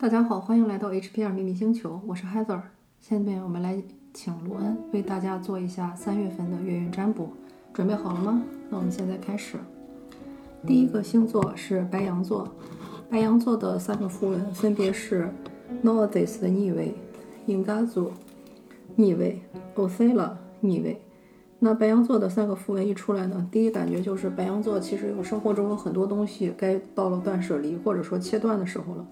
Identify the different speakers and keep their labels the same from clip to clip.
Speaker 1: 大家好，欢迎来到 HPR 秘密星球，我是 Heather。下面我们来请罗恩为大家做一下三月份的月运占卜，准备好了吗？那我们现在开始。第一个星座是白羊座，白羊座的三个符文分别是 n o r t h i s 的逆位、Ingazu 逆位、o c e l a 逆位。那白羊座的三个符文一出来呢，第一感觉就是白羊座其实有生活中有很多东西该到了断舍离或者说切断的时候了。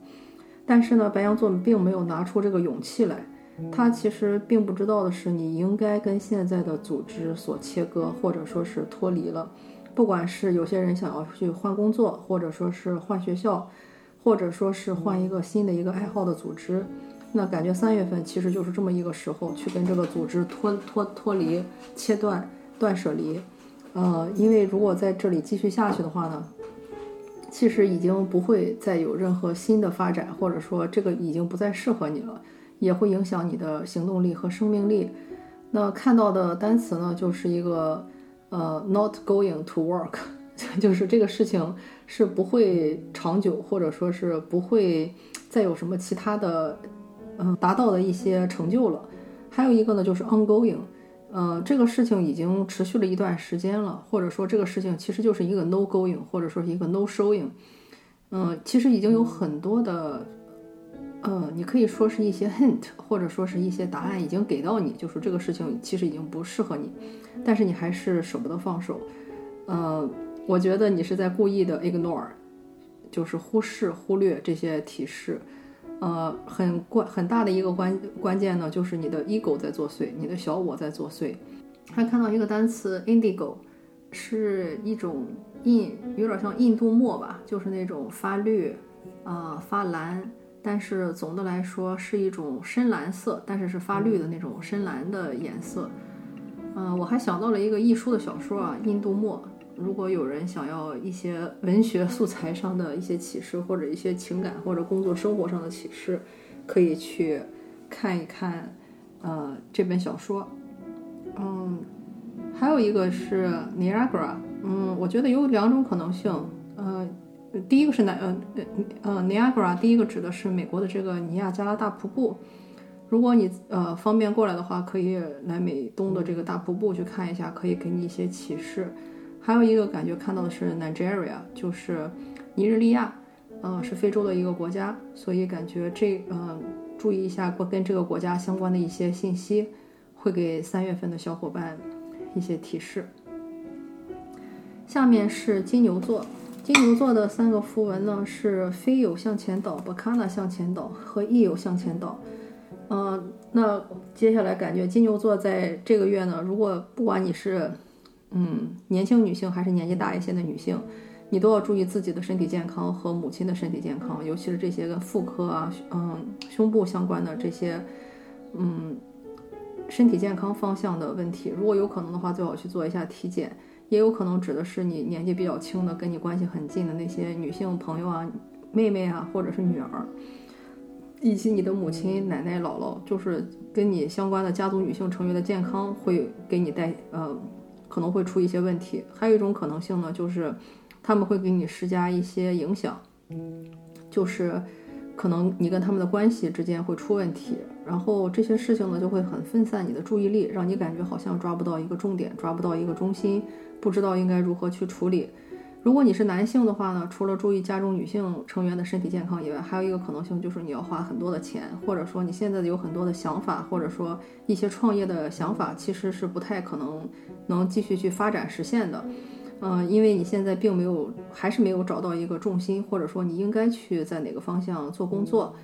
Speaker 1: 但是呢，白羊座并没有拿出这个勇气来。他其实并不知道的是，你应该跟现在的组织所切割，或者说是脱离了。不管是有些人想要去换工作，或者说是换学校，或者说是换一个新的一个爱好的组织，那感觉三月份其实就是这么一个时候，去跟这个组织脱脱脱离、切断、断舍离。呃，因为如果在这里继续下去的话呢？其实已经不会再有任何新的发展，或者说这个已经不再适合你了，也会影响你的行动力和生命力。那看到的单词呢，就是一个呃，not going to work，就是这个事情是不会长久，或者说是不会再有什么其他的嗯达到的一些成就了。还有一个呢，就是 ongoing。呃，这个事情已经持续了一段时间了，或者说这个事情其实就是一个 no going，或者说是一个 no showing。嗯，其实已经有很多的，呃，你可以说是一些 hint，或者说是一些答案已经给到你，就是这个事情其实已经不适合你，但是你还是舍不得放手。呃，我觉得你是在故意的 ignore，就是忽视、忽略这些提示。呃，很关很大的一个关关键呢，就是你的 ego 在作祟，你的小我在作祟。还看到一个单词 indigo，是一种印，有点像印度墨吧，就是那种发绿，啊发蓝，但是总的来说是一种深蓝色，但是是发绿的那种深蓝的颜色。嗯，我还想到了一个易书的小说啊，印度墨。如果有人想要一些文学素材上的一些启示，或者一些情感或者工作生活上的启示，可以去看一看，呃，这本小说。嗯，还有一个是 Niagara，嗯，我觉得有两种可能性。呃，第一个是哪？呃呃，Niagara，第一个指的是美国的这个尼亚加拉大瀑布。如果你呃方便过来的话，可以来美东的这个大瀑布去看一下，可以给你一些启示。还有一个感觉看到的是 Nigeria，就是尼日利亚，呃，是非洲的一个国家，所以感觉这呃注意一下跟这个国家相关的一些信息，会给三月份的小伙伴一些提示。下面是金牛座，金牛座的三个符文呢是非有向前倒、Bacana 向前倒和亦有向前倒。呃，那接下来感觉金牛座在这个月呢，如果不管你是嗯，年轻女性还是年纪大一些的女性，你都要注意自己的身体健康和母亲的身体健康，尤其是这些跟妇科啊、嗯胸部相关的这些，嗯，身体健康方向的问题。如果有可能的话，最好去做一下体检。也有可能指的是你年纪比较轻的、跟你关系很近的那些女性朋友啊、妹妹啊，或者是女儿，以及你的母亲、奶奶、姥姥，就是跟你相关的家族女性成员的健康会给你带呃。可能会出一些问题，还有一种可能性呢，就是他们会给你施加一些影响，就是可能你跟他们的关系之间会出问题，然后这些事情呢就会很分散你的注意力，让你感觉好像抓不到一个重点，抓不到一个中心，不知道应该如何去处理。如果你是男性的话呢，除了注意家中女性成员的身体健康以外，还有一个可能性就是你要花很多的钱，或者说你现在有很多的想法，或者说一些创业的想法，其实是不太可能能继续去发展实现的。嗯，因为你现在并没有，还是没有找到一个重心，或者说你应该去在哪个方向做工作。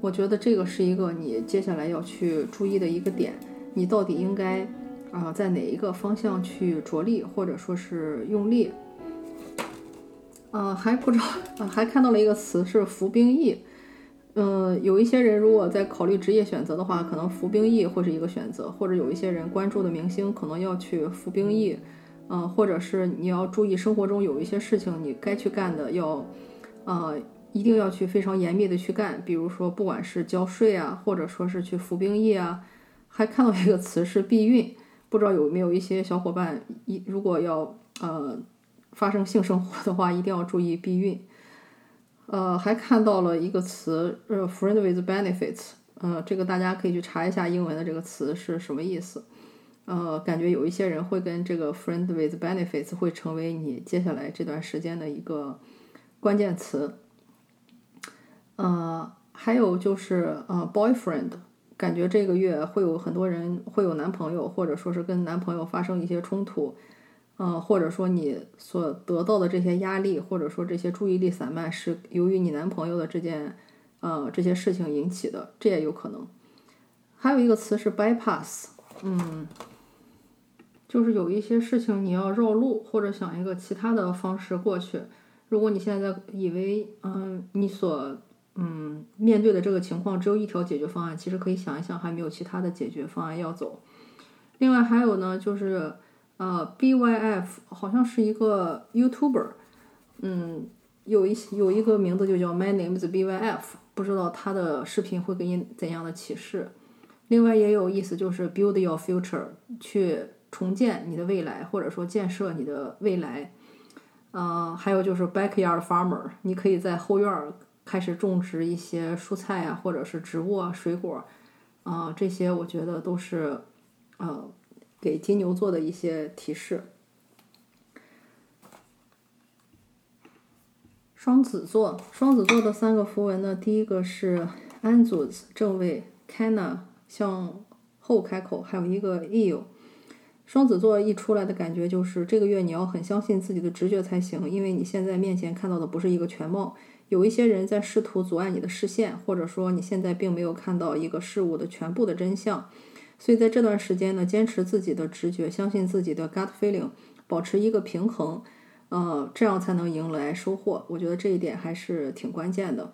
Speaker 1: 我觉得这个是一个你接下来要去注意的一个点，你到底应该啊在哪一个方向去着力，或者说是用力。呃，还不知道，呃，还看到了一个词是服兵役。嗯，有一些人如果在考虑职业选择的话，可能服兵役会是一个选择，或者有一些人关注的明星可能要去服兵役。嗯，或者是你要注意生活中有一些事情你该去干的，要，呃，一定要去非常严密的去干。比如说，不管是交税啊，或者说是去服兵役啊。还看到一个词是避孕，不知道有没有一些小伙伴一如果要呃。发生性生活的话，一定要注意避孕。呃，还看到了一个词，呃，friend with benefits，呃，这个大家可以去查一下英文的这个词是什么意思。呃，感觉有一些人会跟这个 friend with benefits 会成为你接下来这段时间的一个关键词。呃，还有就是呃，boyfriend，感觉这个月会有很多人会有男朋友，或者说是跟男朋友发生一些冲突。呃，或者说你所得到的这些压力，或者说这些注意力散漫，是由于你男朋友的这件呃这些事情引起的，这也有可能。还有一个词是 bypass，嗯，就是有一些事情你要绕路，或者想一个其他的方式过去。如果你现在以为嗯你所嗯面对的这个情况只有一条解决方案，其实可以想一想，还没有其他的解决方案要走。另外还有呢，就是。呃，BYF 好像是一个 YouTuber，嗯，有一有一个名字就叫 My Name is BYF，不知道他的视频会给你怎样的启示。另外也有意思，就是 Build Your Future，去重建你的未来，或者说建设你的未来。呃，还有就是 Backyard Farmer，你可以在后院开始种植一些蔬菜啊，或者是植物啊、水果，啊，这些我觉得都是，呃。给金牛座的一些提示。双子座，双子座的三个符文呢，第一个是 Anzus 正位，Kana 向后开口，还有一个 Eel。双子座一出来的感觉就是，这个月你要很相信自己的直觉才行，因为你现在面前看到的不是一个全貌，有一些人在试图阻碍你的视线，或者说你现在并没有看到一个事物的全部的真相。所以在这段时间呢，坚持自己的直觉，相信自己的 gut feeling，保持一个平衡，呃，这样才能迎来收获。我觉得这一点还是挺关键的。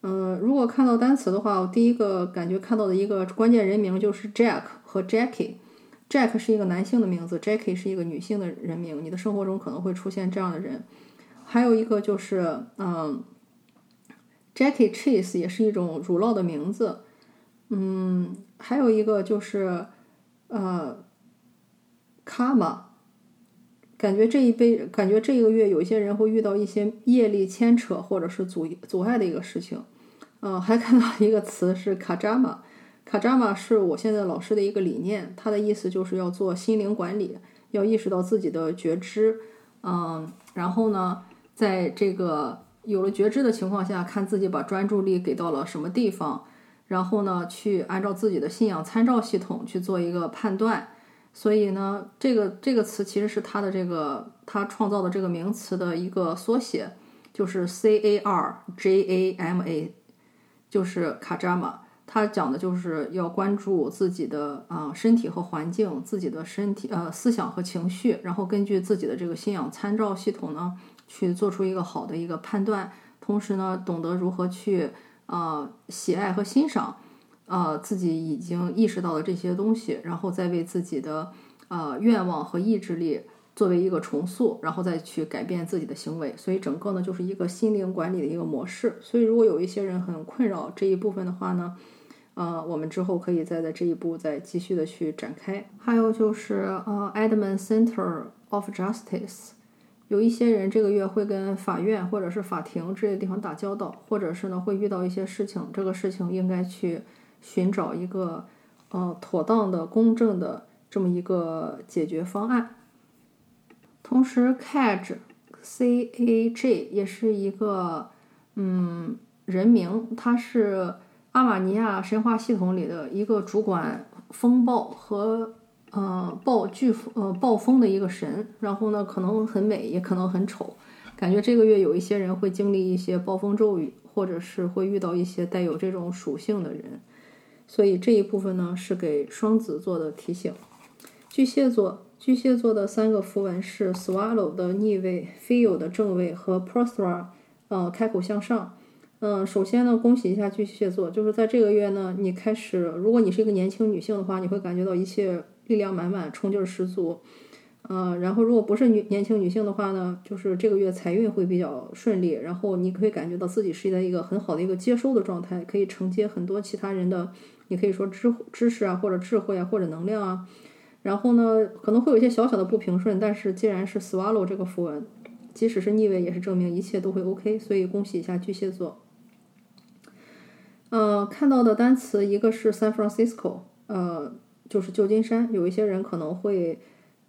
Speaker 1: 嗯，如果看到单词的话，我第一个感觉看到的一个关键人名就是 Jack 和 Jackie。Jack 是一个男性的名字，Jackie 是一个女性的人名。你的生活中可能会出现这样的人。还有一个就是，嗯，Jackie Cheese 也是一种乳酪的名字。嗯，还有一个就是，呃，卡玛，感觉这一杯，感觉这一个月有一些人会遇到一些业力牵扯或者是阻阻碍的一个事情。嗯，还看到一个词是卡扎玛，卡扎玛是我现在老师的一个理念，他的意思就是要做心灵管理，要意识到自己的觉知，嗯，然后呢，在这个有了觉知的情况下，看自己把专注力给到了什么地方。然后呢，去按照自己的信仰参照系统去做一个判断。所以呢，这个这个词其实是他的这个他创造的这个名词的一个缩写，就是 C A R J A M A，就是卡扎玛。他讲的就是要关注自己的啊身体和环境，自己的身体呃思想和情绪，然后根据自己的这个信仰参照系统呢，去做出一个好的一个判断，同时呢，懂得如何去。呃，喜爱和欣赏，呃，自己已经意识到的这些东西，然后再为自己的呃愿望和意志力作为一个重塑，然后再去改变自己的行为。所以整个呢就是一个心灵管理的一个模式。所以如果有一些人很困扰这一部分的话呢，呃，我们之后可以再在这一步再继续的去展开。还有就是呃，Edmund Center of Justice。有一些人这个月会跟法院或者是法庭这些地方打交道，或者是呢会遇到一些事情，这个事情应该去寻找一个呃妥当的、公正的这么一个解决方案。同时，Cage C A G 也是一个嗯人名，他是阿玛尼亚神话系统里的一个主管风暴和。呃，暴飓呃暴风的一个神，然后呢，可能很美，也可能很丑。感觉这个月有一些人会经历一些暴风骤雨，或者是会遇到一些带有这种属性的人。所以这一部分呢，是给双子座的提醒。巨蟹座，巨蟹座的三个符文是 Swallow 的逆位，Feel 的正位和 Prosper，呃，开口向上。嗯，首先呢，恭喜一下巨蟹座，就是在这个月呢，你开始，如果你是一个年轻女性的话，你会感觉到一切。力量满满，冲劲十足，呃，然后如果不是女年轻女性的话呢，就是这个月财运会比较顺利，然后你可以感觉到自己是在一个很好的一个接收的状态，可以承接很多其他人的，你可以说知知识啊，或者智慧啊，或者能量啊，然后呢，可能会有一些小小的不平顺，但是既然是 swallow 这个符文，即使是逆位，也是证明一切都会 OK。所以恭喜一下巨蟹座。呃，看到的单词一个是 San Francisco，呃，就是旧金山。有一些人可能会，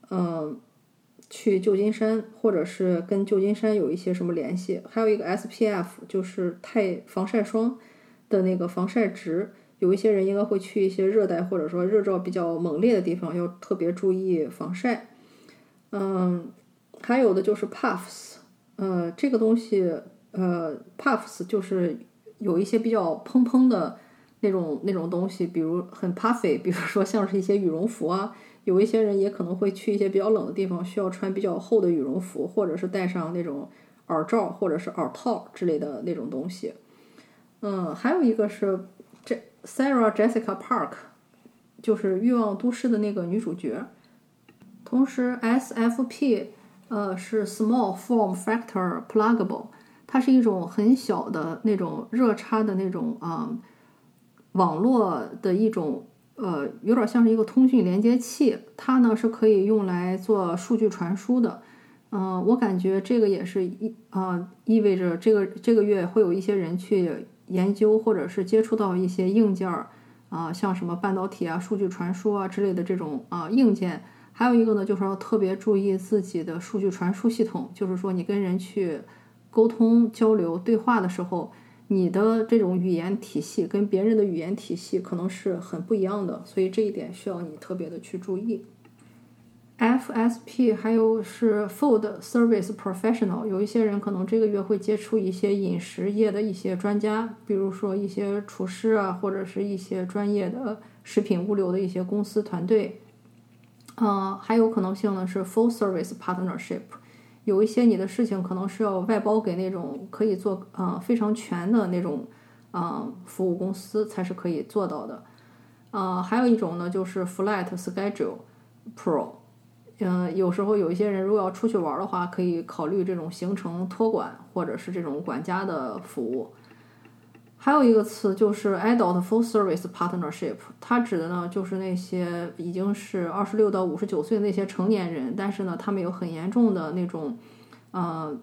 Speaker 1: 嗯，去旧金山，或者是跟旧金山有一些什么联系。还有一个 SPF，就是太防晒霜的那个防晒值。有一些人应该会去一些热带或者说日照比较猛烈的地方，要特别注意防晒。嗯，还有的就是 puffs，呃，这个东西，呃，puffs 就是有一些比较蓬蓬的那种那种东西，比如很 puffy，比如说像是一些羽绒服啊。有一些人也可能会去一些比较冷的地方，需要穿比较厚的羽绒服，或者是戴上那种耳罩或者是耳套之类的那种东西。嗯，还有一个是这。Sarah Jessica Park 就是《欲望都市》的那个女主角。同时，SFP 呃是 Small Form Factor Pluggable，它是一种很小的那种热插的那种啊网络的一种呃有点像是一个通讯连接器。它呢是可以用来做数据传输的。嗯，我感觉这个也是意啊意味着这个这个月会有一些人去。研究或者是接触到一些硬件儿啊，像什么半导体啊、数据传输啊之类的这种啊硬件，还有一个呢，就是要特别注意自己的数据传输系统，就是说你跟人去沟通、交流、对话的时候，你的这种语言体系跟别人的语言体系可能是很不一样的，所以这一点需要你特别的去注意。FSP 还有是 Food Service Professional，有一些人可能这个月会接触一些饮食业的一些专家，比如说一些厨师啊，或者是一些专业的食品物流的一些公司团队。嗯，还有可能性呢是 Full Service Partnership，有一些你的事情可能是要外包给那种可以做嗯非常全的那种嗯服务公司才是可以做到的。呃，还有一种呢就是 Flight Schedule Pro。嗯，有时候有一些人如果要出去玩的话，可以考虑这种行程托管或者是这种管家的服务。还有一个词就是 adult full service partnership，它指的呢就是那些已经是二十六到五十九岁的那些成年人，但是呢他们有很严重的那种呃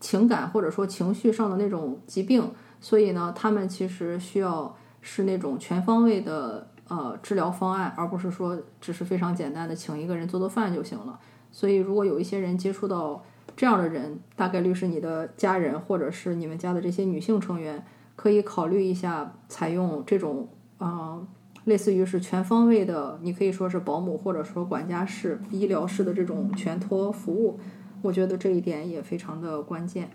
Speaker 1: 情感或者说情绪上的那种疾病，所以呢他们其实需要是那种全方位的。呃，治疗方案，而不是说只是非常简单的请一个人做做饭就行了。所以，如果有一些人接触到这样的人，大概率是你的家人，或者是你们家的这些女性成员，可以考虑一下采用这种啊，类似于是全方位的，你可以说是保姆或者说管家式、医疗式的这种全托服务。我觉得这一点也非常的关键。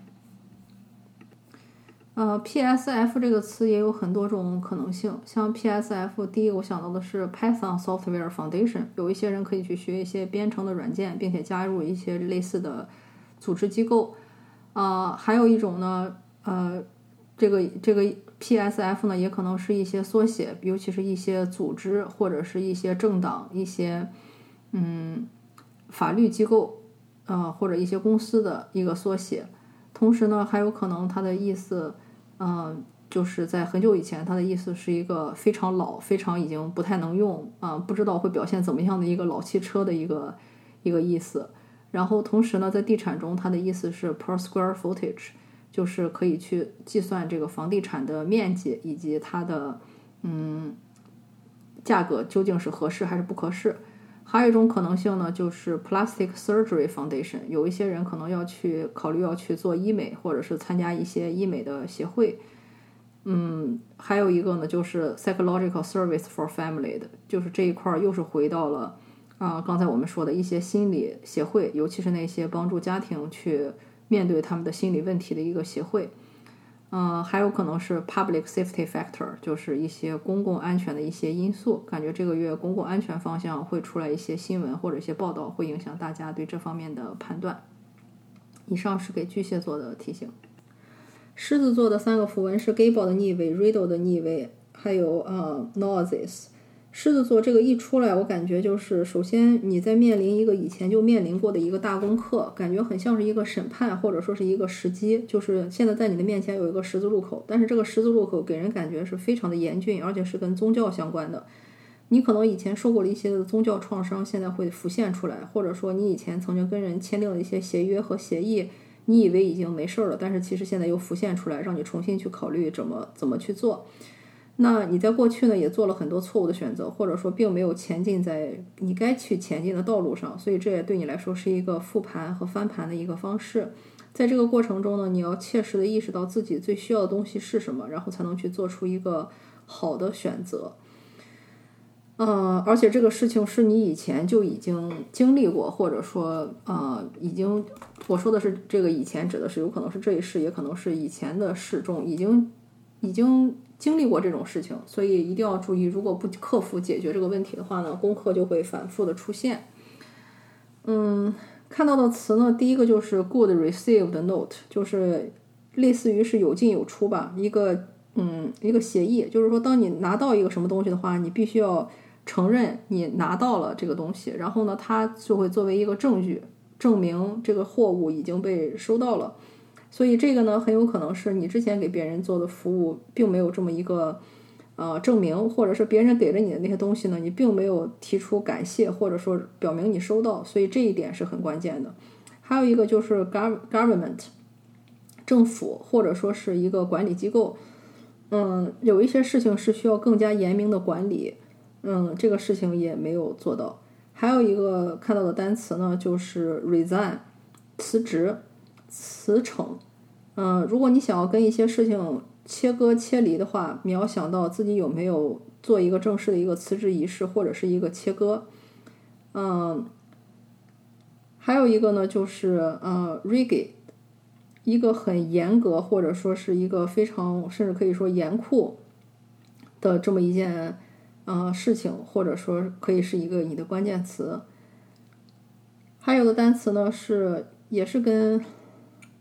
Speaker 1: 呃，PSF 这个词也有很多种可能性。像 PSF，第一个我想到的是 Python Software Foundation，有一些人可以去学一些编程的软件，并且加入一些类似的组织机构。啊，还有一种呢，呃，这个这个 PSF 呢，也可能是一些缩写，尤其是一些组织或者是一些政党、一些嗯法律机构，呃，或者一些公司的一个缩写。同时呢，还有可能它的意思。嗯，就是在很久以前，它的意思是一个非常老、非常已经不太能用啊，不知道会表现怎么样的一个老汽车的一个一个意思。然后同时呢，在地产中，它的意思是 per square footage，就是可以去计算这个房地产的面积以及它的嗯价格究竟是合适还是不合适。还有一种可能性呢，就是 plastic surgery foundation，有一些人可能要去考虑要去做医美，或者是参加一些医美的协会。嗯，还有一个呢，就是 psychological service for family 的，就是这一块儿又是回到了啊，刚才我们说的一些心理协会，尤其是那些帮助家庭去面对他们的心理问题的一个协会。嗯，还有可能是 public safety factor，就是一些公共安全的一些因素。感觉这个月公共安全方向会出来一些新闻或者一些报道，会影响大家对这方面的判断。以上是给巨蟹座的提醒。狮子座的三个符文是 Gable 的逆位，Riddle 的逆位，还有呃 noises。狮子座这个一出来，我感觉就是首先你在面临一个以前就面临过的一个大功课，感觉很像是一个审判或者说是一个时机，就是现在在你的面前有一个十字路口，但是这个十字路口给人感觉是非常的严峻，而且是跟宗教相关的。你可能以前受过了一些宗教创伤，现在会浮现出来，或者说你以前曾经跟人签订了一些协约和协议，你以为已经没事儿了，但是其实现在又浮现出来，让你重新去考虑怎么怎么去做。那你在过去呢，也做了很多错误的选择，或者说并没有前进在你该去前进的道路上，所以这也对你来说是一个复盘和翻盘的一个方式。在这个过程中呢，你要切实的意识到自己最需要的东西是什么，然后才能去做出一个好的选择。呃，而且这个事情是你以前就已经经历过，或者说呃，已经我说的是这个以前指的是有可能是这一世，也可能是以前的世中已经已经经历过这种事情，所以一定要注意，如果不克服解决这个问题的话呢，功课就会反复的出现。嗯。看到的词呢，第一个就是 good received note，就是类似于是有进有出吧，一个嗯一个协议，就是说当你拿到一个什么东西的话，你必须要承认你拿到了这个东西，然后呢，它就会作为一个证据，证明这个货物已经被收到了。所以这个呢，很有可能是你之前给别人做的服务，并没有这么一个。呃，证明或者是别人给了你的那些东西呢，你并没有提出感谢，或者说表明你收到，所以这一点是很关键的。还有一个就是 government，政府或者说是一个管理机构，嗯，有一些事情是需要更加严明的管理，嗯，这个事情也没有做到。还有一个看到的单词呢，就是 resign，辞职、辞呈。嗯，如果你想要跟一些事情。切割切离的话，你要想到自己有没有做一个正式的一个辞职仪式，或者是一个切割。嗯，还有一个呢，就是呃，rigid，一个很严格或者说是一个非常甚至可以说严酷的这么一件呃事情，或者说可以是一个你的关键词。还有的单词呢是也是跟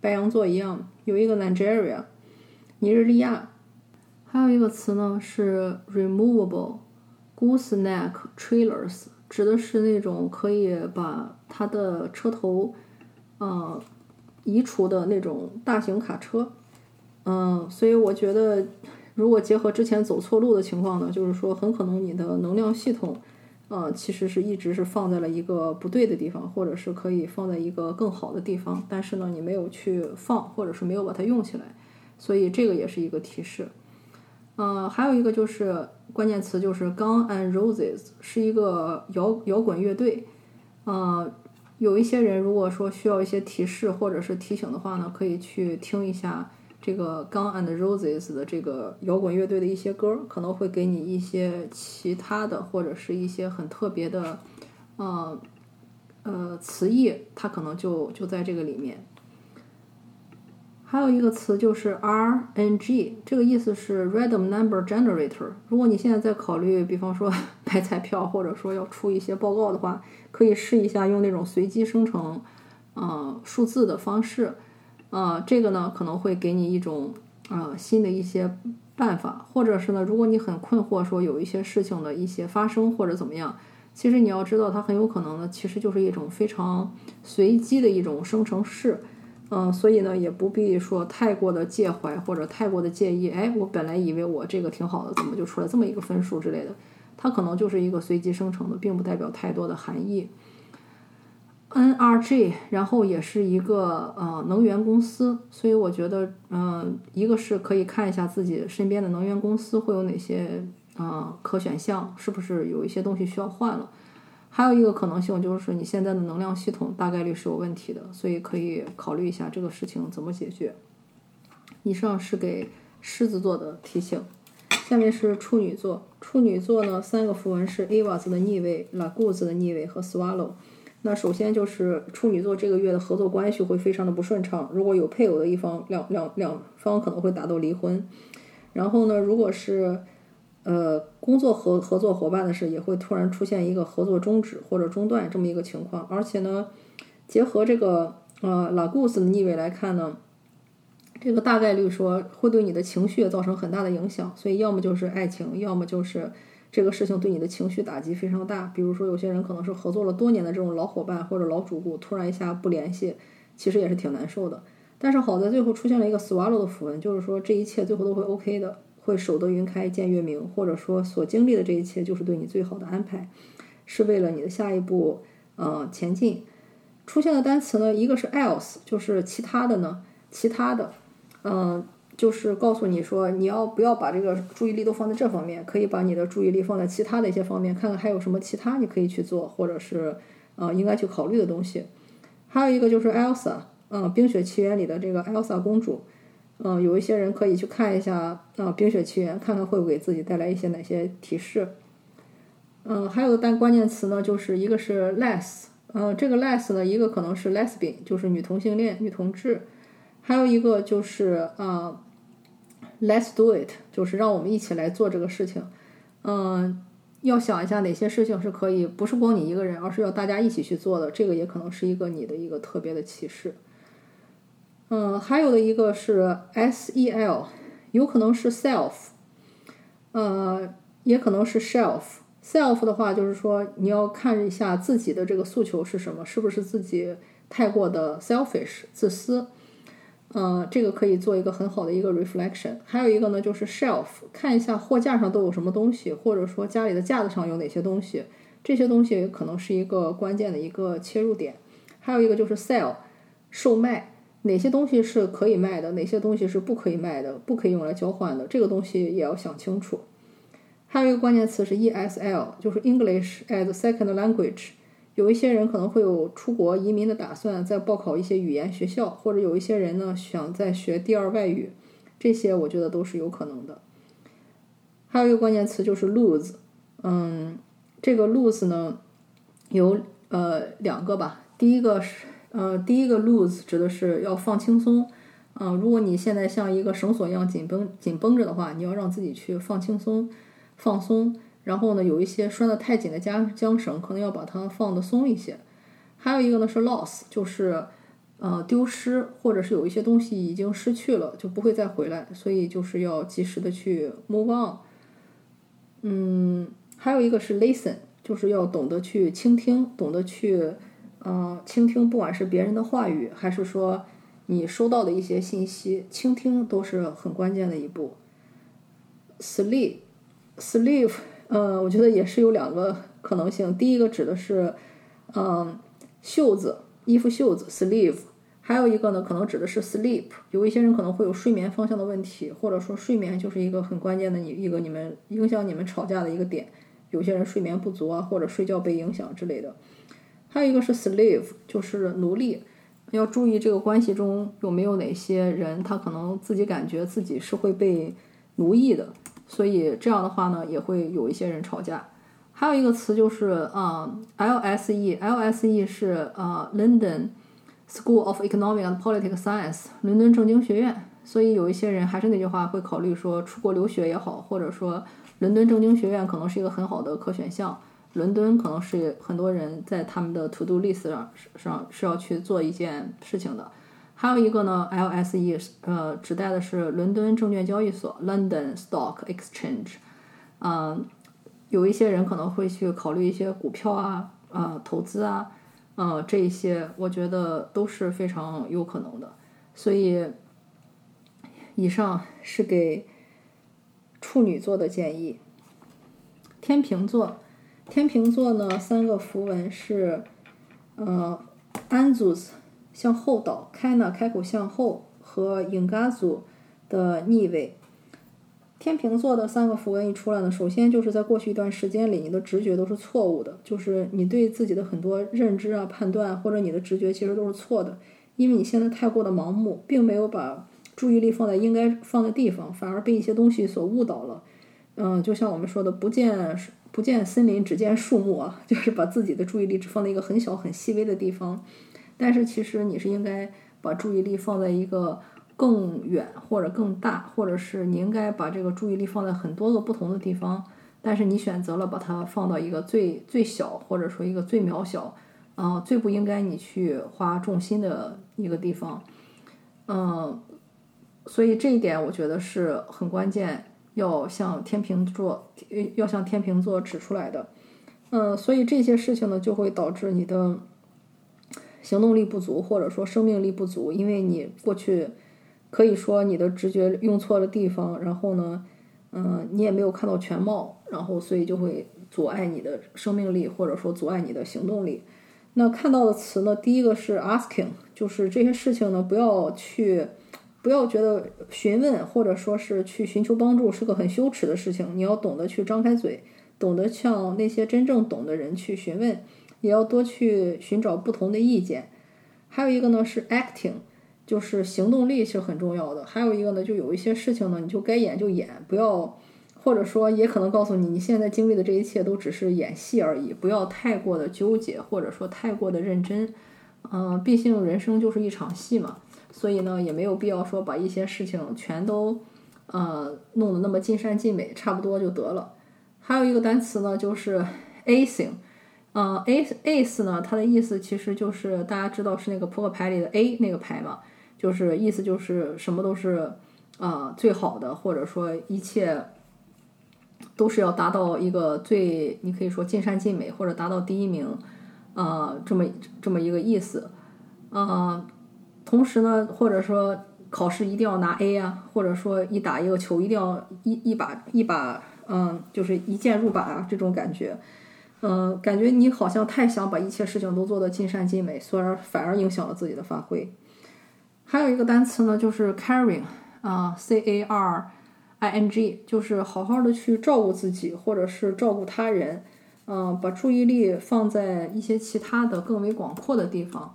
Speaker 1: 白羊座一样，有一个 Nigeria。尼日利亚，还有一个词呢是 removable gooseneck trailers，指的是那种可以把它的车头，呃，移除的那种大型卡车。嗯，所以我觉得，如果结合之前走错路的情况呢，就是说很可能你的能量系统，呃，其实是一直是放在了一个不对的地方，或者是可以放在一个更好的地方，但是呢，你没有去放，或者是没有把它用起来。所以这个也是一个提示，呃，还有一个就是关键词就是 Gun and Roses 是一个摇摇滚乐队，呃，有一些人如果说需要一些提示或者是提醒的话呢，可以去听一下这个 Gun and Roses 的这个摇滚乐队的一些歌，可能会给你一些其他的或者是一些很特别的，呃呃词义，它可能就就在这个里面。还有一个词就是 RNG，这个意思是 Random Number Generator。如果你现在在考虑，比方说买彩票，或者说要出一些报告的话，可以试一下用那种随机生成，呃，数字的方式。呃，这个呢可能会给你一种呃新的一些办法，或者是呢，如果你很困惑，说有一些事情的一些发生或者怎么样，其实你要知道，它很有可能呢，其实就是一种非常随机的一种生成式。嗯，所以呢，也不必说太过的介怀或者太过的介意。哎，我本来以为我这个挺好的，怎么就出来这么一个分数之类的？它可能就是一个随机生成的，并不代表太多的含义。NRG，然后也是一个呃能源公司，所以我觉得，嗯，一个是可以看一下自己身边的能源公司会有哪些呃可选项，是不是有一些东西需要换了。还有一个可能性就是你现在的能量系统大概率是有问题的，所以可以考虑一下这个事情怎么解决。以上是给狮子座的提醒，下面是处女座。处女座呢，三个符文是 Ava 字的逆位、La g o o s 的逆位和 Swallow。那首先就是处女座这个月的合作关系会非常的不顺畅，如果有配偶的一方，两两两方可能会达到离婚。然后呢，如果是呃，工作合合作伙伴的事也会突然出现一个合作终止或者中断这么一个情况，而且呢，结合这个呃拉古斯的逆位来看呢，这个大概率说会对你的情绪造成很大的影响，所以要么就是爱情，要么就是这个事情对你的情绪打击非常大。比如说有些人可能是合作了多年的这种老伙伴或者老主顾，突然一下不联系，其实也是挺难受的。但是好在最后出现了一个 swallow 的符文，就是说这一切最后都会 OK 的。会守得云开见月明，或者说所经历的这一切就是对你最好的安排，是为了你的下一步呃前进。出现的单词呢，一个是 else，就是其他的呢，其他的，嗯，就是告诉你说你要不要把这个注意力都放在这方面，可以把你的注意力放在其他的一些方面，看看还有什么其他你可以去做，或者是呃应该去考虑的东西。还有一个就是 Elsa，嗯，《冰雪奇缘》里的这个 Elsa 公主，嗯，有一些人可以去看一下啊，《冰雪奇缘》，看看会不会给自己带来一些哪些提示。嗯，还有的单关键词呢，就是一个是 less，呃，这个 less 呢，一个可能是 lesbian，就是女同性恋、女同志，还有一个就是啊，let's do it，就是让我们一起来做这个事情。嗯，要想一下哪些事情是可以不是光你一个人，而是要大家一起去做的，这个也可能是一个你的一个特别的启示。嗯，还有的一个是 sel，有可能是 self，呃，也可能是 shelf。self 的话，就是说你要看一下自己的这个诉求是什么，是不是自己太过的 selfish 自私，嗯，这个可以做一个很好的一个 reflection。还有一个呢，就是 shelf，看一下货架上都有什么东西，或者说家里的架子上有哪些东西，这些东西可能是一个关键的一个切入点。还有一个就是 sell，售卖哪些东西是可以卖的，哪些东西是不可以卖的，不可以用来交换的，这个东西也要想清楚。还有一个关键词是 ESL，就是 English as Second Language。有一些人可能会有出国移民的打算，在报考一些语言学校，或者有一些人呢想在学第二外语，这些我觉得都是有可能的。还有一个关键词就是 lose，嗯，这个 lose 呢有呃两个吧。第一个是呃第一个 lose 指的是要放轻松，嗯，如果你现在像一个绳索一样紧绷紧绷着的话，你要让自己去放轻松。放松，然后呢，有一些拴得太紧的缰缰绳，可能要把它放得松一些。还有一个呢是 loss，就是呃丢失，或者是有一些东西已经失去了，就不会再回来，所以就是要及时的去 move on。嗯，还有一个是 listen，就是要懂得去倾听，懂得去呃倾听，不管是别人的话语，还是说你收到的一些信息，倾听都是很关键的一步。sleep，sleep。sleeve，呃，我觉得也是有两个可能性。第一个指的是，嗯，袖子，衣服袖子，sleeve。还有一个呢，可能指的是 sleep。有一些人可能会有睡眠方向的问题，或者说睡眠就是一个很关键的你一个你们影响你们吵架的一个点。有些人睡眠不足啊，或者睡觉被影响之类的。还有一个是 slave，就是奴隶。要注意这个关系中有没有哪些人，他可能自己感觉自己是会被奴役的。所以这样的话呢，也会有一些人吵架。还有一个词就是啊，LSE，LSE 是呃，London School of Economic and Political Science，伦敦政经学院。所以有一些人还是那句话，会考虑说出国留学也好，或者说伦敦政经学院可能是一个很好的可选项。伦敦可能是很多人在他们的 To Do List 上上是要去做一件事情的。还有一个呢，LSE 呃，指代的是伦敦证券交易所 （London Stock Exchange）。嗯，有一些人可能会去考虑一些股票啊、啊投资啊，呃，这一些我觉得都是非常有可能的。所以，以上是给处女座的建议。天平座，天平座呢，三个符文是呃，Anzus。向后倒，开呢？开口向后和影嘎组的逆位。天平座的三个符文一出来呢，首先就是在过去一段时间里，你的直觉都是错误的，就是你对自己的很多认知啊、判断或者你的直觉其实都是错的，因为你现在太过的盲目，并没有把注意力放在应该放的地方，反而被一些东西所误导了。嗯，就像我们说的，不见不见森林，只见树木啊，就是把自己的注意力只放在一个很小很细微的地方。但是其实你是应该把注意力放在一个更远或者更大，或者是你应该把这个注意力放在很多个不同的地方。但是你选择了把它放到一个最最小，或者说一个最渺小，啊，最不应该你去花重心的一个地方，嗯，所以这一点我觉得是很关键，要向天平座要向天平座指出来的，嗯，所以这些事情呢就会导致你的。行动力不足，或者说生命力不足，因为你过去可以说你的直觉用错了地方，然后呢，嗯，你也没有看到全貌，然后所以就会阻碍你的生命力，或者说阻碍你的行动力。那看到的词呢，第一个是 asking，就是这些事情呢，不要去，不要觉得询问或者说是去寻求帮助是个很羞耻的事情。你要懂得去张开嘴，懂得向那些真正懂的人去询问，也要多去寻找不同的意见。还有一个呢是 acting，就是行动力是很重要的。还有一个呢，就有一些事情呢，你就该演就演，不要。或者说，也可能告诉你，你现在经历的这一切都只是演戏而已，不要太过的纠结，或者说太过的认真。嗯，毕竟人生就是一场戏嘛，所以呢，也没有必要说把一些事情全都，呃，弄得那么尽善尽美，差不多就得了。还有一个单词呢，就是 acing。嗯，ace ace 呢，它的意思其实就是大家知道是那个扑克牌里的 A 那个牌嘛，就是意思就是什么都是啊最好的，或者说一切。都是要达到一个最，你可以说尽善尽美，或者达到第一名，啊，这么这么一个意思，啊，同时呢，或者说考试一定要拿 A 啊，或者说一打一个球一定要一一把一把，嗯，就是一箭入靶这种感觉，嗯，感觉你好像太想把一切事情都做得尽善尽美，所以反而影响了自己的发挥。还有一个单词呢，就是 caring，啊，C A R。i n g 就是好好的去照顾自己，或者是照顾他人，嗯，把注意力放在一些其他的更为广阔的地方，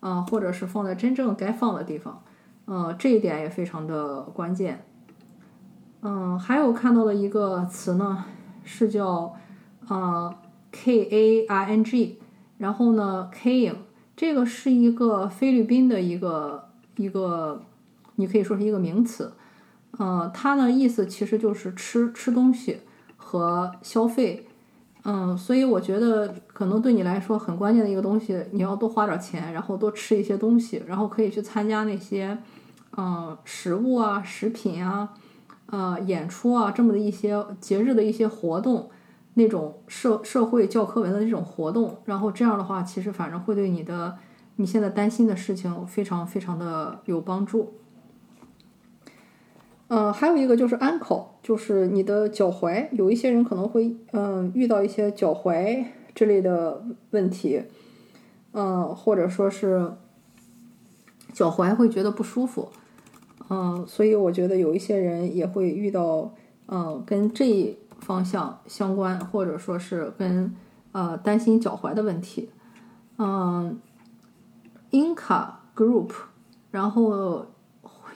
Speaker 1: 啊，或者是放在真正该放的地方，嗯，这一点也非常的关键。嗯，还有看到的一个词呢，是叫啊 k a i n g，然后呢，King，这个是一个菲律宾的一个一个，你可以说是一个名词。嗯，它的意思其实就是吃吃东西和消费，嗯，所以我觉得可能对你来说很关键的一个东西，你要多花点钱，然后多吃一些东西，然后可以去参加那些，嗯，食物啊、食品啊、呃，演出啊这么的一些节日的一些活动，那种社社会教科文的那种活动，然后这样的话，其实反正会对你的你现在担心的事情非常非常的有帮助。嗯，还有一个就是 ankle，就是你的脚踝。有一些人可能会嗯遇到一些脚踝之类的问题，嗯，或者说是脚踝会觉得不舒服，嗯，所以我觉得有一些人也会遇到嗯跟这方向相关，或者说是跟呃担心脚踝的问题。嗯，Inca Group，然后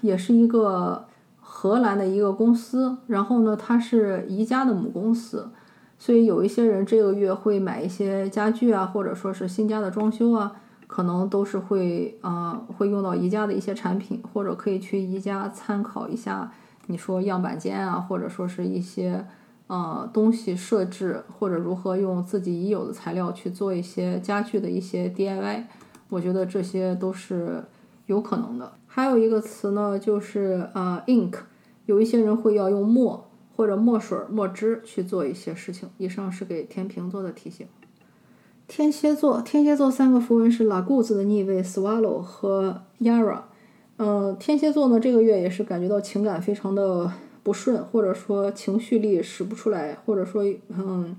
Speaker 1: 也是一个。荷兰的一个公司，然后呢，它是宜家的母公司，所以有一些人这个月会买一些家具啊，或者说是新家的装修啊，可能都是会啊会用到宜家的一些产品，或者可以去宜家参考一下，你说样板间啊，或者说是一些呃东西设置，或者如何用自己已有的材料去做一些家具的一些 DIY，我觉得这些都是有可能的。还有一个词呢，就是呃 ink。有一些人会要用墨或者墨水、墨汁去做一些事情。以上是给天平座的提醒。天蝎座，天蝎座三个符文是 La Guz 的逆位 Swallow 和 Yara。嗯，天蝎座呢，这个月也是感觉到情感非常的不顺，或者说情绪力使不出来，或者说嗯，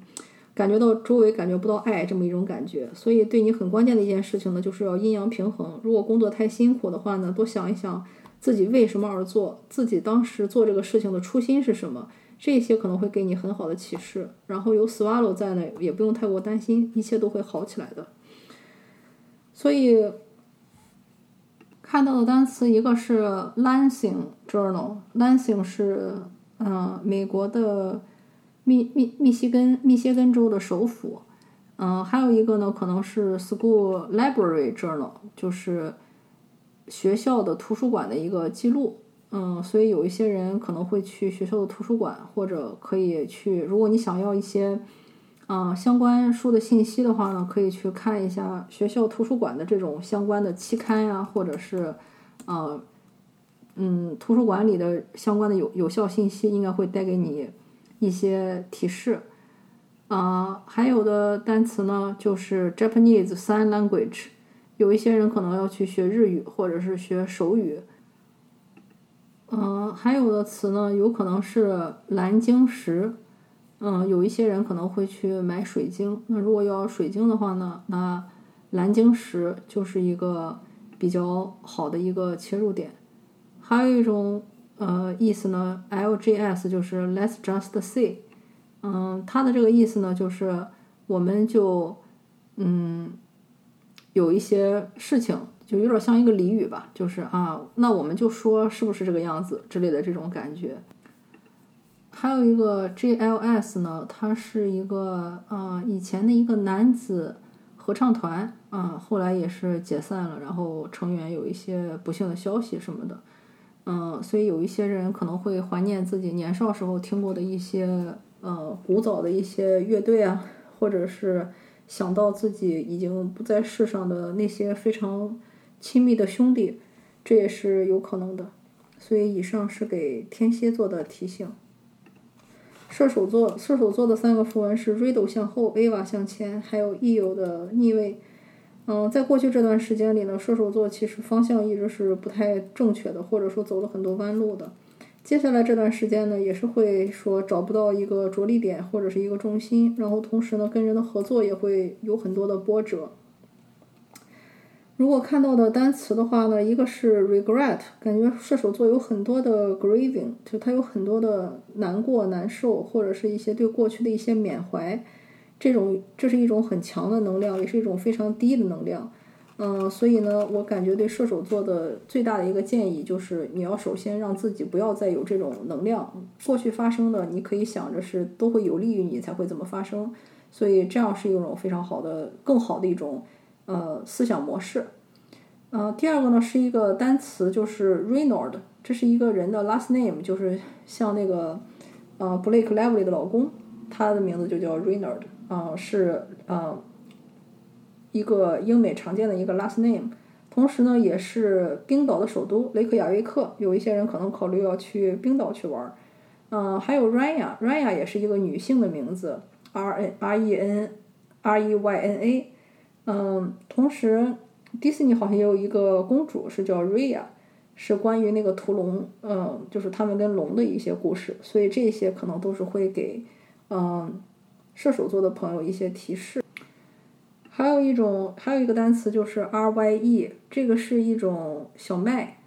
Speaker 1: 感觉到周围感觉不到爱这么一种感觉。所以对你很关键的一件事情呢，就是要阴阳平衡。如果工作太辛苦的话呢，多想一想。自己为什么而做？自己当时做这个事情的初心是什么？这些可能会给你很好的启示。然后有 Swallow 在呢，也不用太过担心，一切都会好起来的。所以看到的单词一个是 Lansing Journal，Lansing 是嗯美国的密密密西根密歇根州的首府。嗯，还有一个呢，可能是 School Library Journal，就是。学校的图书馆的一个记录，嗯，所以有一些人可能会去学校的图书馆，或者可以去，如果你想要一些，啊，相关书的信息的话呢，可以去看一下学校图书馆的这种相关的期刊呀，或者是，呃，嗯，图书馆里的相关的有有效信息，应该会带给你一些提示。啊，还有的单词呢，就是 Japanese Sign Language。有一些人可能要去学日语，或者是学手语。嗯，还有的词呢，有可能是蓝晶石。嗯，有一些人可能会去买水晶。那如果要水晶的话呢，那蓝晶石就是一个比较好的一个切入点。还有一种呃意思呢，LGS 就是 Let's just see，嗯，它的这个意思呢就是我们就嗯有一些事情。就有点像一个俚语吧，就是啊，那我们就说是不是这个样子之类的这种感觉。还有一个 JLS 呢，它是一个啊以前的一个男子合唱团啊，后来也是解散了，然后成员有一些不幸的消息什么的，嗯，所以有一些人可能会怀念自己年少时候听过的一些呃古早的一些乐队啊，或者是想到自己已经不在世上的那些非常。亲密的兄弟，这也是有可能的。所以以上是给天蝎座的提醒。射手座，射手座的三个符文是 Riddle 向后，Ava 向前，还有 Eo 的逆位。嗯，在过去这段时间里呢，射手座其实方向一直是不太正确的，或者说走了很多弯路的。接下来这段时间呢，也是会说找不到一个着力点或者是一个重心，然后同时呢，跟人的合作也会有很多的波折。如果看到的单词的话呢，一个是 regret，感觉射手座有很多的 grieving，就他有很多的难过、难受，或者是一些对过去的一些缅怀，这种这是一种很强的能量，也是一种非常低的能量。嗯，所以呢，我感觉对射手座的最大的一个建议就是，你要首先让自己不要再有这种能量，过去发生的你可以想着是都会有利于你才会怎么发生，所以这样是一种非常好的、更好的一种。呃，思想模式。呃，第二个呢是一个单词，就是 Reynold，这是一个人的 last name，就是像那个呃 Blake Lively 的老公，他的名字就叫 Reynold，啊，是呃一个英美常见的一个 last name。同时呢，也是冰岛的首都雷克雅未克，有一些人可能考虑要去冰岛去玩儿。嗯，还有 Raya，Raya 也是一个女性的名字，R N R E N R E Y N A。嗯，同时，迪士尼好像也有一个公主是叫瑞亚，是关于那个屠龙，嗯，就是他们跟龙的一些故事，所以这些可能都是会给嗯射手座的朋友一些提示。还有一种，还有一个单词就是 R Y E，这个是一种小麦，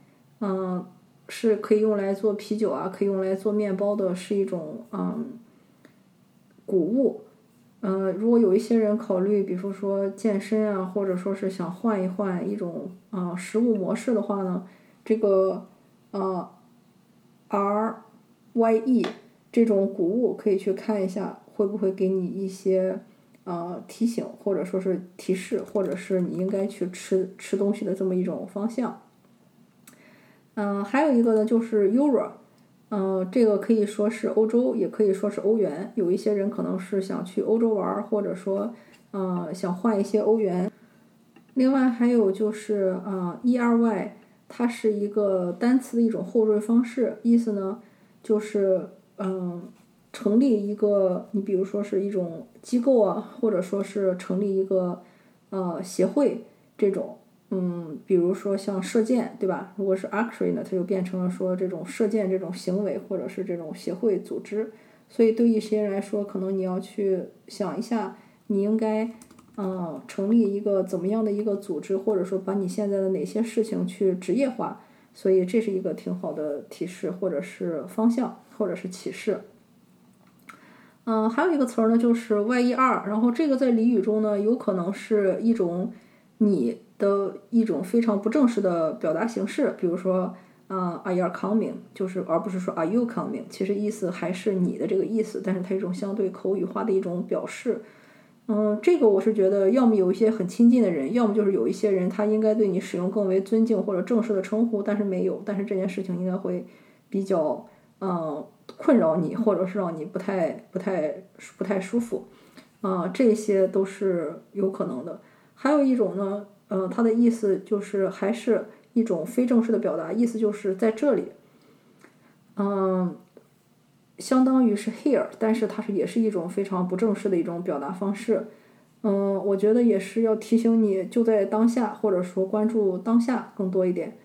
Speaker 1: 嗯，是可以用来做啤酒啊，可以用来做面包的，是一种嗯谷物。嗯，如果有一些人考虑，比如说健身啊，或者说是想换一换一种啊食物模式的话呢，这个呃 R Y E 这种谷物可以去看一下，会不会给你一些呃提醒，或者说是提示，或者是你应该去吃吃东西的这么一种方向。嗯，还有一个呢，就是 Euro。嗯，这个可以说是欧洲，也可以说是欧元。有一些人可能是想去欧洲玩，或者说，呃，想换一些欧元。另外还有就是，呃，E R Y，它是一个单词的一种后缀方式，意思呢就是，嗯，成立一个，你比如说是一种机构啊，或者说是成立一个，呃，协会这种。嗯，比如说像射箭，对吧？如果是 archery 呢，它就变成了说这种射箭这种行为，或者是这种协会组织。所以对一些人来说，可能你要去想一下，你应该嗯成立一个怎么样的一个组织，或者说把你现在的哪些事情去职业化。所以这是一个挺好的提示，或者是方向，或者是启示。嗯，还有一个词儿呢，就是 Y-E-R，然后这个在俚语中呢，有可能是一种你。的一种非常不正式的表达形式，比如说，啊，Are you coming？就是而不是说 Are you coming？其实意思还是你的这个意思，但是它一种相对口语化的一种表示。嗯，这个我是觉得，要么有一些很亲近的人，要么就是有一些人他应该对你使用更为尊敬或者正式的称呼，但是没有，但是这件事情应该会比较，嗯，困扰你，或者是让你不太、不太、不太舒服。啊，这些都是有可能的。还有一种呢。呃，它的意思就是还是一种非正式的表达，意思就是在这里，嗯，相当于是 here，但是它是也是一种非常不正式的一种表达方式。嗯，我觉得也是要提醒你就在当下，或者说关注当下更多一点。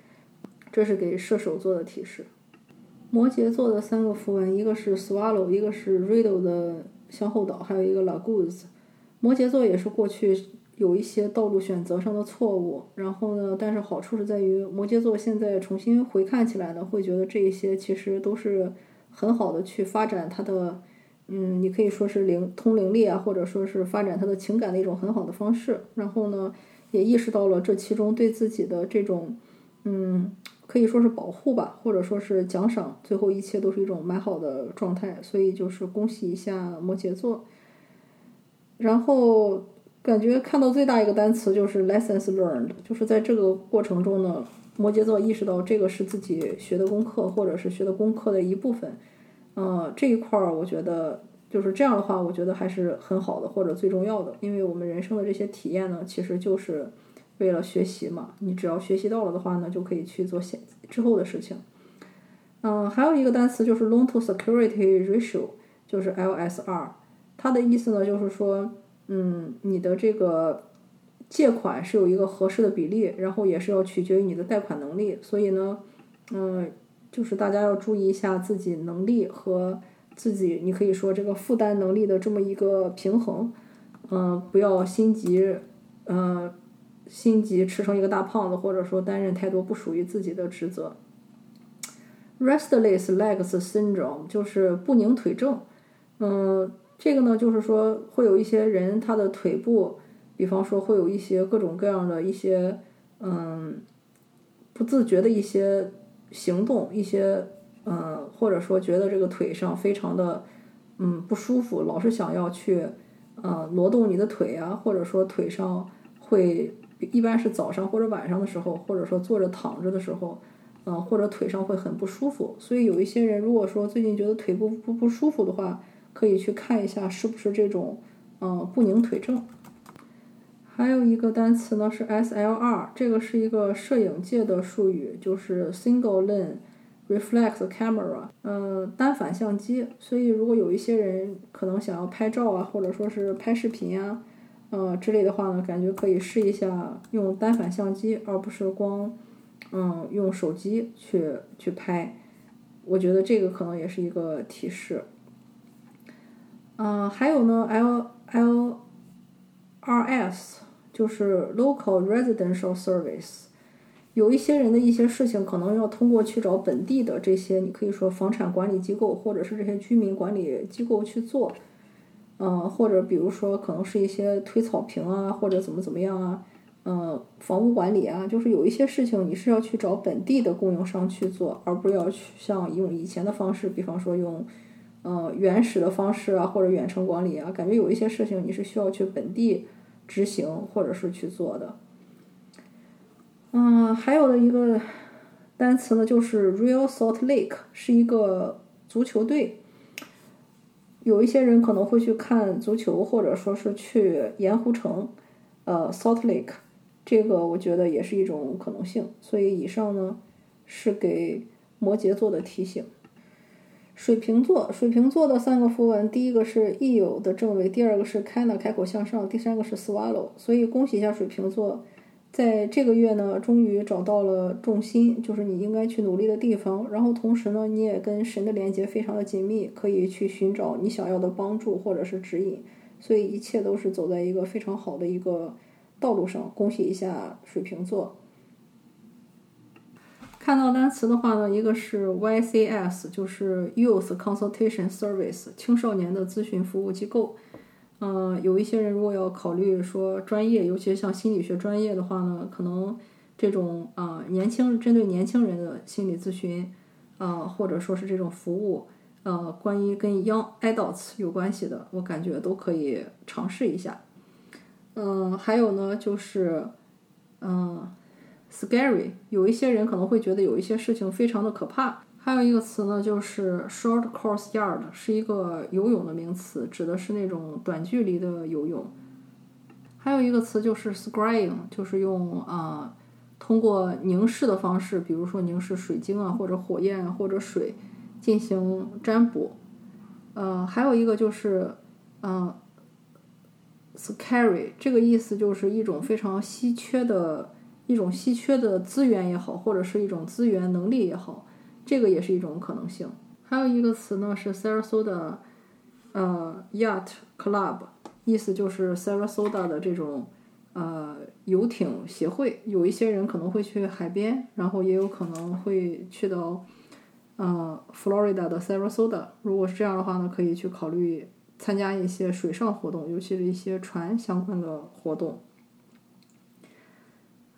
Speaker 1: 这是给射手座的提示。摩羯座的三个符文，一个是 swallow，一个是 riddle 的向后倒，还有一个 l a g o o s。摩羯座也是过去。有一些道路选择上的错误。然后呢，但是好处是在于摩羯座现在重新回看起来呢，会觉得这一些其实都是很好的去发展他的，嗯，你可以说是灵通灵力啊，或者说是发展他的情感的一种很好的方式。然后呢，也意识到了这其中对自己的这种，嗯。可以说是保护吧，或者说是奖赏，最后一切都是一种蛮好的状态，所以就是恭喜一下摩羯座。然后感觉看到最大一个单词就是 lessons learned，就是在这个过程中呢，摩羯座意识到这个是自己学的功课，或者是学的功课的一部分。嗯，这一块儿我觉得就是这样的话，我觉得还是很好的，或者最重要的，因为我们人生的这些体验呢，其实就是。为了学习嘛，你只要学习到了的话呢，就可以去做现之后的事情。嗯，还有一个单词就是 loan to security ratio，就是 LSR，它的意思呢就是说，嗯，你的这个借款是有一个合适的比例，然后也是要取决于你的贷款能力。所以呢，嗯，就是大家要注意一下自己能力和自己，你可以说这个负担能力的这么一个平衡。嗯，不要心急，嗯。心急吃成一个大胖子，或者说担任太多不属于自己的职责。Restless legs syndrome 就是不宁腿症。嗯，这个呢，就是说会有一些人他的腿部，比方说会有一些各种各样的一些嗯不自觉的一些行动，一些嗯或者说觉得这个腿上非常的嗯不舒服，老是想要去呃挪动你的腿啊，或者说腿上会。一般是早上或者晚上的时候，或者说坐着躺着的时候，嗯，或者腿上会很不舒服。所以有一些人，如果说最近觉得腿部不不舒服的话，可以去看一下是不是这种，嗯，不宁腿症。还有一个单词呢是 SLR，这个是一个摄影界的术语，就是 Single Lens Reflex Camera，嗯，单反相机。所以如果有一些人可能想要拍照啊，或者说是拍视频呀。呃，之类的话呢，感觉可以试一下用单反相机，而不是光，嗯，用手机去去拍。我觉得这个可能也是一个提示。嗯，还有呢，L L R S 就是 Local Residential Service，有一些人的一些事情可能要通过去找本地的这些，你可以说房产管理机构或者是这些居民管理机构去做。嗯，或者比如说，可能是一些推草坪啊，或者怎么怎么样啊，嗯，房屋管理啊，就是有一些事情你是要去找本地的供应商去做，而不要去像用以前的方式，比方说用，嗯，原始的方式啊，或者远程管理啊，感觉有一些事情你是需要去本地执行或者是去做的。嗯，还有的一个单词呢，就是 Real Salt Lake，是一个足球队。有一些人可能会去看足球，或者说是去盐湖城，呃，Salt Lake，这个我觉得也是一种可能性。所以以上呢是给摩羯座的提醒。水瓶座，水瓶座的三个符文，第一个是 E 有的正位，第二个是 Kana 开口向上，第三个是 Swallow。所以恭喜一下水瓶座。在这个月呢，终于找到了重心，就是你应该去努力的地方。然后同时呢，你也跟神的连接非常的紧密，可以去寻找你想要的帮助或者是指引。所以一切都是走在一个非常好的一个道路上。恭喜一下水瓶座。看到单词的话呢，一个是 YCS，就是 Youth Consultation Service，青少年的咨询服务机构。嗯，有一些人如果要考虑说专业，尤其像心理学专业的话呢，可能这种啊年轻针对年轻人的心理咨询，啊或者说是这种服务，呃，关于跟 young adults 有关系的，我感觉都可以尝试一下。嗯，还有呢，就是嗯，scary，有一些人可能会觉得有一些事情非常的可怕。还有一个词呢，就是 short course yard，是一个游泳的名词，指的是那种短距离的游泳。还有一个词就是 scrying，就是用啊通过凝视的方式，比如说凝视水晶啊，或者火焰或者水进行占卜。呃，还有一个就是嗯 scary，这个意思就是一种非常稀缺的一种稀缺的资源也好，或者是一种资源能力也好。这个也是一种可能性。还有一个词呢是 Sarasota，呃，Yacht Club，意思就是 Sarasota 的这种呃游艇协会，有一些人可能会去海边，然后也有可能会去到呃 Florida 的 Sarasota。如果是这样的话呢，可以去考虑参加一些水上活动，尤其是一些船相关的活动。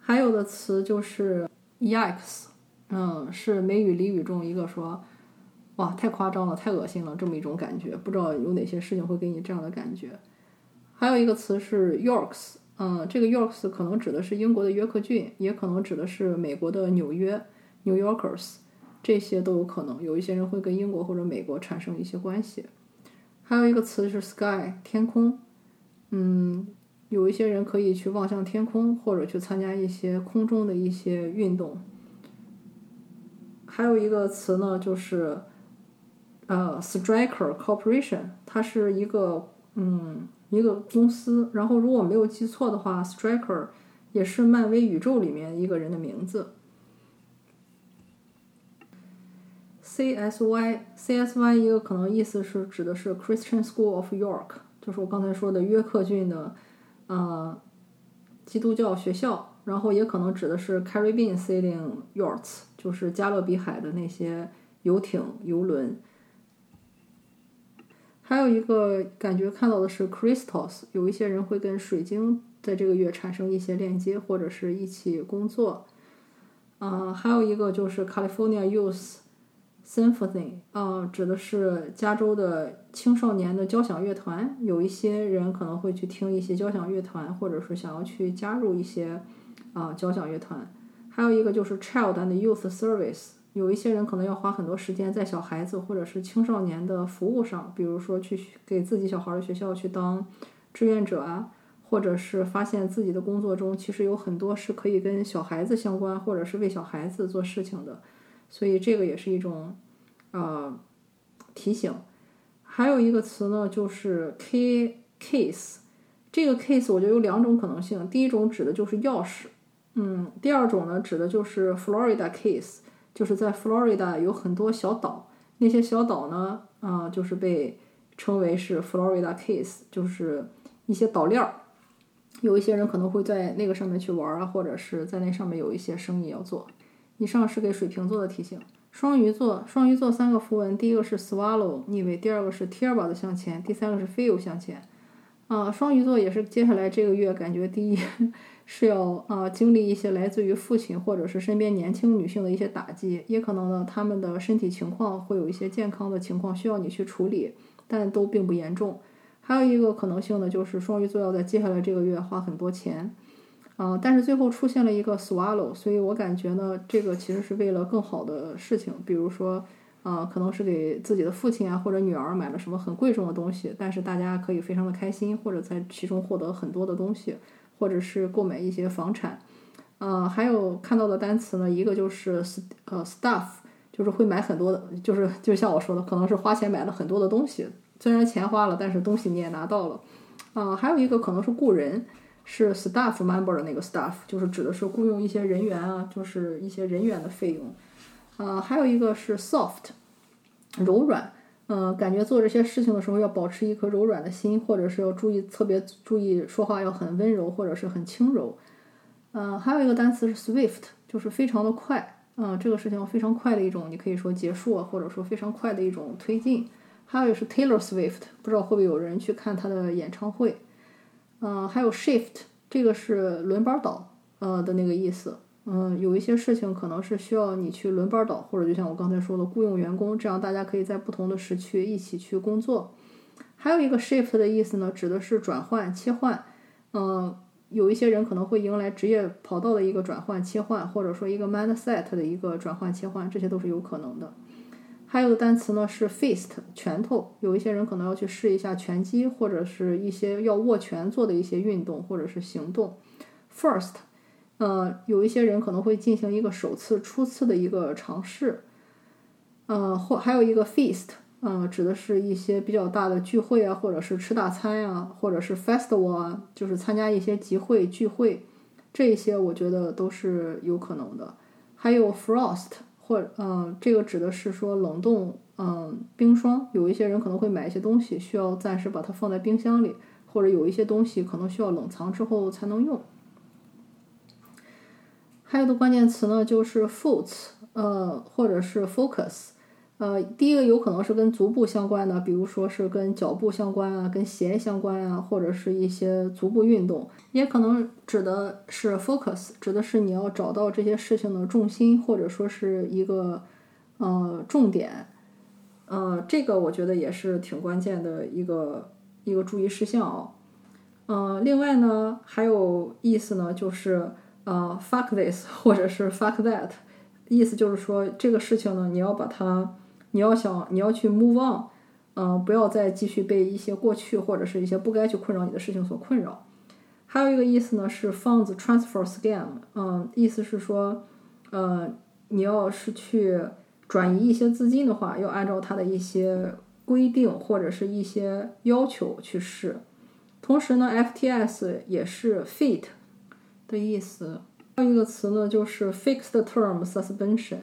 Speaker 1: 还有的词就是 ex，嗯，是美语俚语中一个说，哇，太夸张了，太恶心了这么一种感觉。不知道有哪些事情会给你这样的感觉。还有一个词是 Yorks，嗯，这个 Yorks 可能指的是英国的约克郡，也可能指的是美国的纽约 New Yorkers，这些都有可能。有一些人会跟英国或者美国产生一些关系。还有一个词是 Sky，天空，嗯。有一些人可以去望向天空，或者去参加一些空中的一些运动。还有一个词呢，就是呃，Striker Corporation，它是一个嗯一个公司。然后如果没有记错的话，Striker 也是漫威宇宙里面一个人的名字。CSY，CSY 一个可能意思是指的是 Christian School of York，就是我刚才说的约克郡的。呃，基督教学校，然后也可能指的是 Caribbean Sailing Yachts，就是加勒比海的那些游艇、游轮。还有一个感觉看到的是 Crystals，有一些人会跟水晶在这个月产生一些链接，或者是一起工作。啊，还有一个就是 California Youth。Symphony 啊，指的是加州的青少年的交响乐团。有一些人可能会去听一些交响乐团，或者是想要去加入一些啊交响乐团。还有一个就是 Child and Youth Service，有一些人可能要花很多时间在小孩子或者是青少年的服务上，比如说去给自己小孩的学校去当志愿者啊，或者是发现自己的工作中其实有很多是可以跟小孩子相关，或者是为小孩子做事情的。所以这个也是一种，呃，提醒。还有一个词呢，就是 key case。这个 case 我觉得有两种可能性。第一种指的就是钥匙，嗯。第二种呢，指的就是 Florida case，就是在 Florida 有很多小岛，那些小岛呢，啊，就是被称为是 Florida case，就是一些岛链儿。有一些人可能会在那个上面去玩啊，或者是在那上面有一些生意要做。以上是给水瓶座的提醒。双鱼座，双鱼座三个符文，第一个是 swallow 逆位，第二个是 tear 的向前，第三个是 feel 向前。啊，双鱼座也是接下来这个月感觉第一是要啊经历一些来自于父亲或者是身边年轻女性的一些打击，也可能呢他们的身体情况会有一些健康的情况需要你去处理，但都并不严重。还有一个可能性呢，就是双鱼座要在接下来这个月花很多钱。啊，但是最后出现了一个 swallow，所以我感觉呢，这个其实是为了更好的事情，比如说，啊，可能是给自己的父亲啊或者女儿买了什么很贵重的东西，但是大家可以非常的开心，或者在其中获得很多的东西，或者是购买一些房产。啊，还有看到的单词呢，一个就是呃 stuff，就是会买很多的，就是就像我说的，可能是花钱买了很多的东西，虽然钱花了，但是东西你也拿到了。啊，还有一个可能是雇人。是 staff member 的那个 staff，就是指的是雇佣一些人员啊，就是一些人员的费用。啊，还有一个是 soft，柔软。嗯，感觉做这些事情的时候要保持一颗柔软的心，或者是要注意特别注意说话要很温柔或者是很轻柔。嗯，还有一个单词是 swift，就是非常的快。嗯，这个事情非常快的一种，你可以说结束啊，或者说非常快的一种推进。还有是 Taylor Swift，不知道会不会有人去看他的演唱会。嗯，还有 shift，这个是轮班倒，呃的那个意思。嗯，有一些事情可能是需要你去轮班倒，或者就像我刚才说的，雇佣员工，这样大家可以在不同的时区一起去工作。还有一个 shift 的意思呢，指的是转换、切换。嗯，有一些人可能会迎来职业跑道的一个转换、切换，或者说一个 mindset 的一个转换、切换，这些都是有可能的。还有的单词呢是 fist 拳头，有一些人可能要去试一下拳击，或者是一些要握拳做的一些运动或者是行动。First，呃，有一些人可能会进行一个首次、初次的一个尝试。呃，或还有一个 feast，呃，指的是一些比较大的聚会啊，或者是吃大餐啊，或者是 festival 啊，就是参加一些集会聚会，这些我觉得都是有可能的。还有 frost。或者嗯，这个指的是说冷冻，嗯，冰霜。有一些人可能会买一些东西，需要暂时把它放在冰箱里，或者有一些东西可能需要冷藏之后才能用。还有的关键词呢，就是 foot，呃，或者是 focus，呃，第一个有可能是跟足部相关的，比如说是跟脚部相关啊，跟鞋相关啊，或者是一些足部运动，也可能指的是 focus，指的是你要找到这些事情的重心，或者说是一个呃重点，呃，这个我觉得也是挺关键的一个一个注意事项哦。呃，另外呢，还有意思呢，就是。呃，fuck this，或者是 fuck that，意思就是说这个事情呢，你要把它，你要想你要去 move on，嗯，不要再继续被一些过去或者是一些不该去困扰你的事情所困扰。还有一个意思呢是 funds transfer scam，嗯，意思是说，呃，你要是去转移一些资金的话，要按照它的一些规定或者是一些要求去试。同时呢，FTS 也是 fit。的意思，还有一个词呢，就是 fixed term suspension，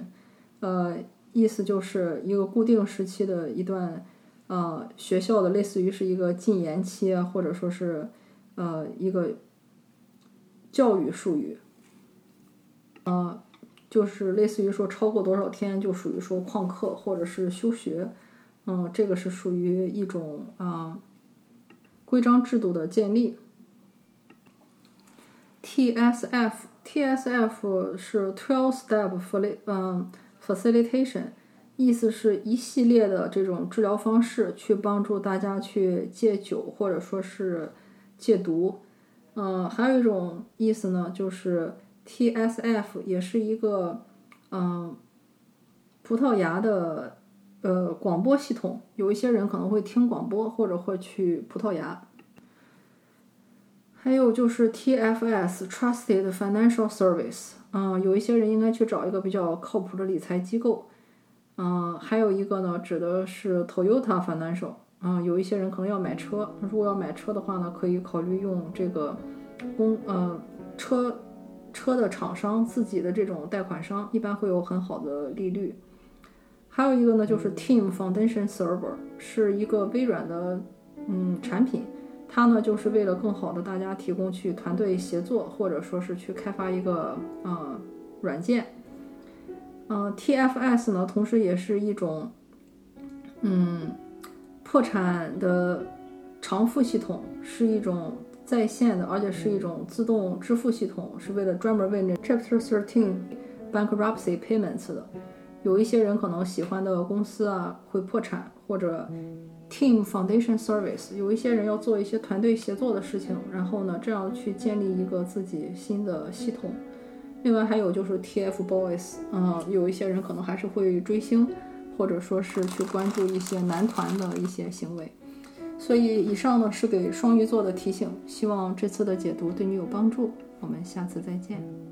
Speaker 1: 呃，意思就是一个固定时期的一段，呃，学校的类似于是一个禁言期啊，或者说是呃一个教育术语，呃，就是类似于说超过多少天就属于说旷课或者是休学，嗯，这个是属于一种啊规章制度的建立。TSF，TSF 是 Twelve Step for 嗯 Facilitation，意思是一系列的这种治疗方式，去帮助大家去戒酒或者说是戒毒。嗯，还有一种意思呢，就是 TSF 也是一个嗯葡萄牙的呃广播系统，有一些人可能会听广播或者会去葡萄牙。还有就是 TFS Trusted Financial Service，嗯，有一些人应该去找一个比较靠谱的理财机构，嗯，还有一个呢，指的是 Toyota Financial，嗯，有一些人可能要买车，如果要买车的话呢，可以考虑用这个公，呃，车车的厂商自己的这种贷款商，一般会有很好的利率。还有一个呢，就是 Team Foundation Server，是一个微软的嗯产品。它呢，就是为了更好的大家提供去团队协作，或者说是去开发一个呃软件。嗯，TFS 呢，同时也是一种嗯破产的偿付系统，是一种在线的，而且是一种自动支付系统，是为了专门为那 Chapter Thirteen Bankruptcy Payments 的。有一些人可能喜欢的公司啊会破产，或者。Team Foundation Service 有一些人要做一些团队协作的事情，然后呢，这样去建立一个自己新的系统。另外还有就是 TFBOYS，嗯，有一些人可能还是会追星，或者说是去关注一些男团的一些行为。所以以上呢是给双鱼座的提醒，希望这次的解读对你有帮助。我们下次再见。